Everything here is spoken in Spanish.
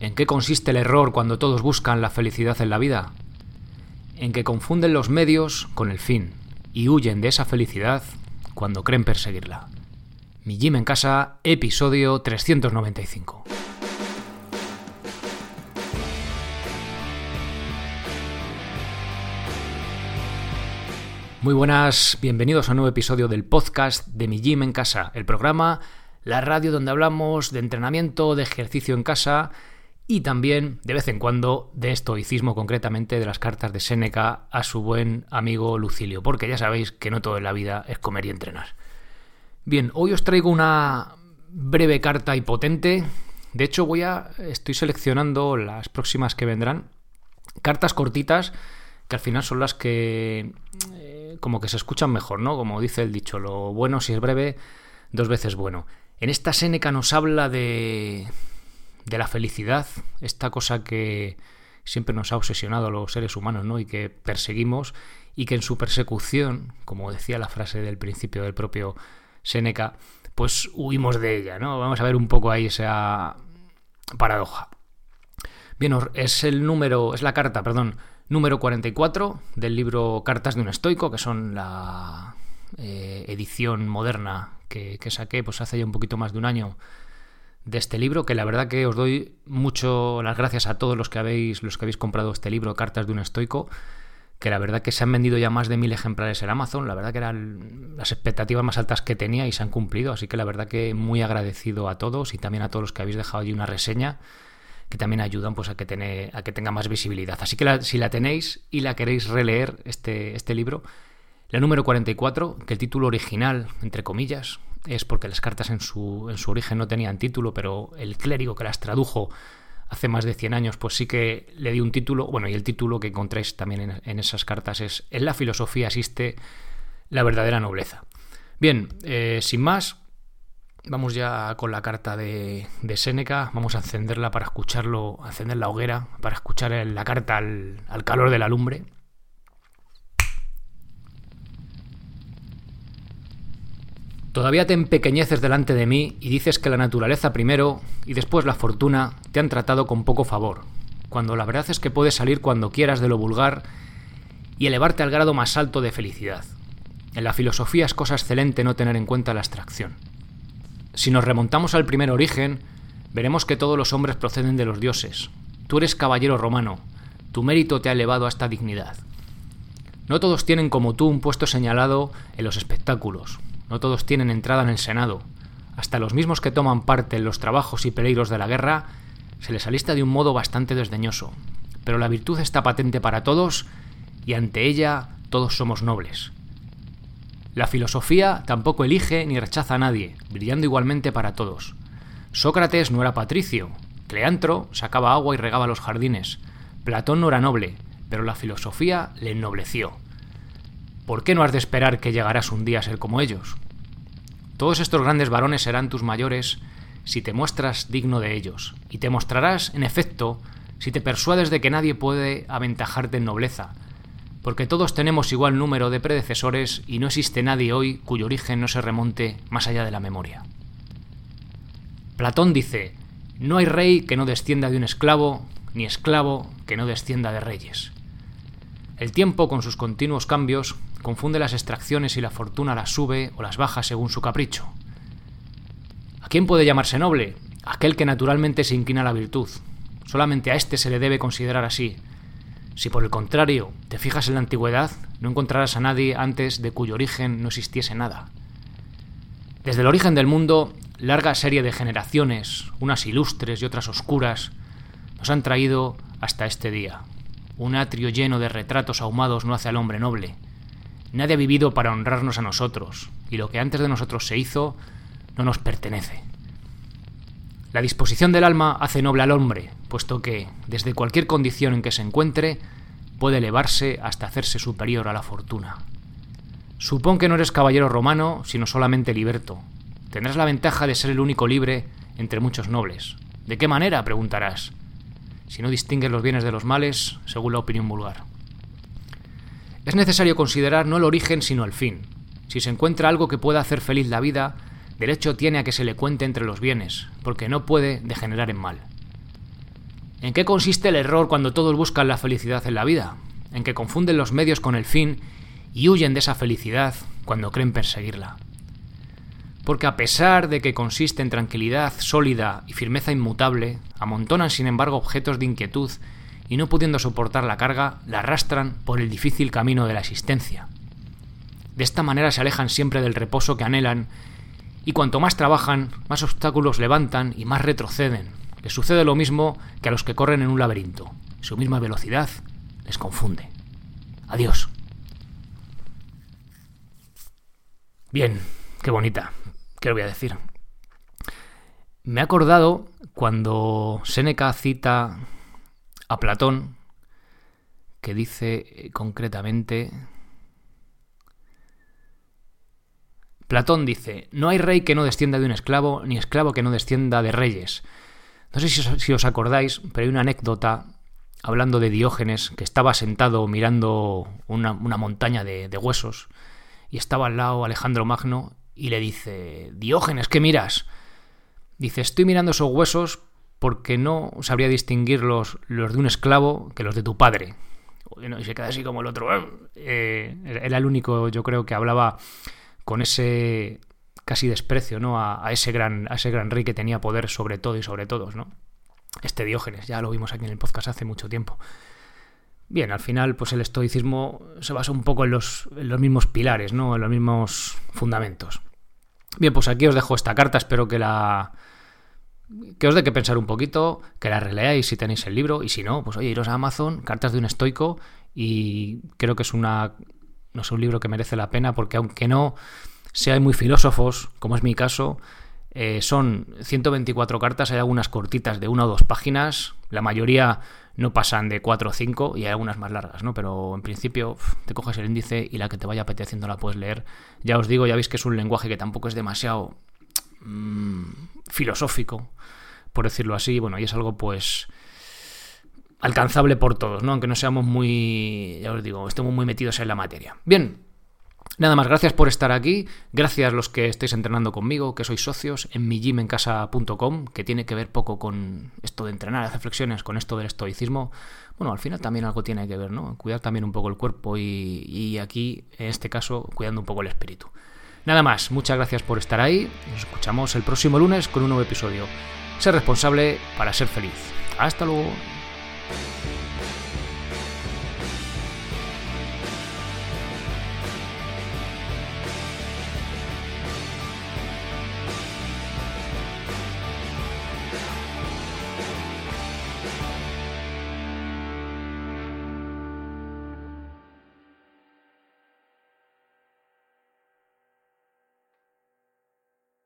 ¿En qué consiste el error cuando todos buscan la felicidad en la vida? En que confunden los medios con el fin y huyen de esa felicidad cuando creen perseguirla. Mi Gym en casa, episodio 395. Muy buenas, bienvenidos a un nuevo episodio del podcast de Mi Gym en casa, el programa, la radio donde hablamos de entrenamiento, de ejercicio en casa y también, de vez en cuando, de estoicismo, concretamente de las cartas de Séneca a su buen amigo Lucilio, porque ya sabéis que no todo en la vida es comer y entrenar. Bien, hoy os traigo una breve carta y potente. De hecho, voy a. estoy seleccionando las próximas que vendrán. Cartas cortitas, que al final son las que como que se escuchan mejor, ¿no? Como dice el dicho, lo bueno si es breve, dos veces bueno. En esta Séneca nos habla de, de la felicidad, esta cosa que siempre nos ha obsesionado a los seres humanos, ¿no? Y que perseguimos y que en su persecución, como decía la frase del principio del propio Séneca, pues huimos de ella, ¿no? Vamos a ver un poco ahí esa paradoja. Bien, es el número, es la carta, perdón, número 44 del libro Cartas de un estoico, que son la eh, edición moderna que, saqué pues hace ya un poquito más de un año de este libro, que la verdad que os doy mucho las gracias a todos los que habéis, los que habéis comprado este libro, Cartas de un estoico, que la verdad que se han vendido ya más de mil ejemplares en Amazon, la verdad que eran las expectativas más altas que tenía y se han cumplido, así que la verdad que muy agradecido a todos y también a todos los que habéis dejado allí una reseña que también ayudan pues, a, que a que tenga más visibilidad. Así que si la tenéis y la queréis releer, este, este libro, la número 44, que el título original, entre comillas, es porque las cartas en su, en su origen no tenían título, pero el clérigo que las tradujo hace más de 100 años, pues sí que le dio un título, bueno, y el título que encontréis también en, esas cartas es En la filosofía existe la verdadera nobleza. Bien, eh, sin más, Vamos ya con la carta de, de Séneca. Vamos a encenderla para escucharlo, encender la hoguera, para escuchar la carta al, al calor de la lumbre. Todavía te empequeñeces delante de mí y dices que la naturaleza primero y después la fortuna te han tratado con poco favor, cuando la verdad es que puedes salir cuando quieras de lo vulgar y elevarte al grado más alto de felicidad. En la filosofía es cosa excelente no tener en cuenta la abstracción. Si nos remontamos al primer origen, veremos que todos los hombres proceden de los dioses. Tú eres caballero romano, tu mérito te ha elevado a esta dignidad. No todos tienen como tú un puesto señalado en los espectáculos, no todos tienen entrada en el Senado. Hasta los mismos que toman parte en los trabajos y peligros de la guerra se les alista de un modo bastante desdeñoso. Pero la virtud está patente para todos y ante ella todos somos nobles. La filosofía tampoco elige ni rechaza a nadie, brillando igualmente para todos. Sócrates no era patricio, Cleantro sacaba agua y regaba los jardines, Platón no era noble, pero la filosofía le ennobleció. ¿Por qué no has de esperar que llegarás un día a ser como ellos? Todos estos grandes varones serán tus mayores si te muestras digno de ellos, y te mostrarás, en efecto, si te persuades de que nadie puede aventajarte en nobleza, porque todos tenemos igual número de predecesores y no existe nadie hoy cuyo origen no se remonte más allá de la memoria. Platón dice, no hay rey que no descienda de un esclavo, ni esclavo que no descienda de reyes. El tiempo, con sus continuos cambios, confunde las extracciones y la fortuna las sube o las baja según su capricho. ¿A quién puede llamarse noble? Aquel que naturalmente se inclina a la virtud. Solamente a éste se le debe considerar así, si por el contrario te fijas en la antigüedad, no encontrarás a nadie antes de cuyo origen no existiese nada. Desde el origen del mundo, larga serie de generaciones, unas ilustres y otras oscuras, nos han traído hasta este día. Un atrio lleno de retratos ahumados no hace al hombre noble. Nadie ha vivido para honrarnos a nosotros, y lo que antes de nosotros se hizo no nos pertenece. La disposición del alma hace noble al hombre, puesto que, desde cualquier condición en que se encuentre, puede elevarse hasta hacerse superior a la fortuna. Supón que no eres caballero romano, sino solamente liberto. Tendrás la ventaja de ser el único libre entre muchos nobles. ¿De qué manera? preguntarás. Si no distingues los bienes de los males, según la opinión vulgar. Es necesario considerar no el origen, sino el fin. Si se encuentra algo que pueda hacer feliz la vida, Derecho tiene a que se le cuente entre los bienes, porque no puede degenerar en mal. ¿En qué consiste el error cuando todos buscan la felicidad en la vida? En que confunden los medios con el fin y huyen de esa felicidad cuando creen perseguirla. Porque a pesar de que consiste en tranquilidad sólida y firmeza inmutable, amontonan sin embargo objetos de inquietud y no pudiendo soportar la carga, la arrastran por el difícil camino de la existencia. De esta manera se alejan siempre del reposo que anhelan y cuanto más trabajan, más obstáculos levantan y más retroceden. Les sucede lo mismo que a los que corren en un laberinto. Su misma velocidad les confunde. Adiós. Bien, qué bonita. ¿Qué le voy a decir? Me he acordado cuando Séneca cita a Platón, que dice eh, concretamente... Platón dice, no hay rey que no descienda de un esclavo, ni esclavo que no descienda de reyes. No sé si os, acordáis, pero hay una anécdota hablando de Diógenes, que estaba sentado mirando una, montaña de, de, huesos, y estaba al lado Alejandro Magno, y le dice, Diógenes, ¿qué miras? Dice, estoy mirando esos huesos porque no sabría distinguir los, de un esclavo que los de tu padre. Y se queda así como el otro. Eh, era el único, yo creo, que hablaba con ese casi desprecio ¿no? A, ese gran, a ese gran rey que tenía poder sobre todo y sobre todos. ¿no? Este Diógenes, ya lo vimos aquí en el podcast hace mucho tiempo. Bien, al final, pues el estoicismo se basa un poco en los, en los mismos pilares, ¿no? En los mismos fundamentos. Bien, pues aquí os dejo esta carta, espero que la, que os dé que pensar un poquito, que la releáis si tenéis el libro y si no, pues oye, iros a Amazon, cartas de un estoico y creo que es una no es un libro que merece la pena porque aunque no sean muy filósofos, como es mi caso, eh, son 124 cartas, hay algunas cortitas de una o dos páginas, la mayoría no pasan de 4 o 5 y hay algunas más largas, ¿no? Pero en principio te coges el índice y la que te vaya apeteciendo la puedes leer. Ya os digo, ya veis que es un lenguaje que tampoco es demasiado mmm, filosófico, por decirlo así, bueno, y es algo pues alcanzable por todos, ¿no? Aunque no seamos muy, ya os digo, estemos muy metidos en la materia. Bien, Nada más, gracias por estar aquí, gracias a los que estáis entrenando conmigo, que sois socios en mi gymencasa.com, que tiene que ver poco con esto de entrenar, hacer flexiones, con esto del estoicismo. Bueno, al final también algo tiene que ver, ¿no? Cuidar también un poco el cuerpo y, y aquí, en este caso, cuidando un poco el espíritu. Nada más, muchas gracias por estar ahí. Nos escuchamos el próximo lunes con un nuevo episodio. Ser responsable para ser feliz. Hasta luego.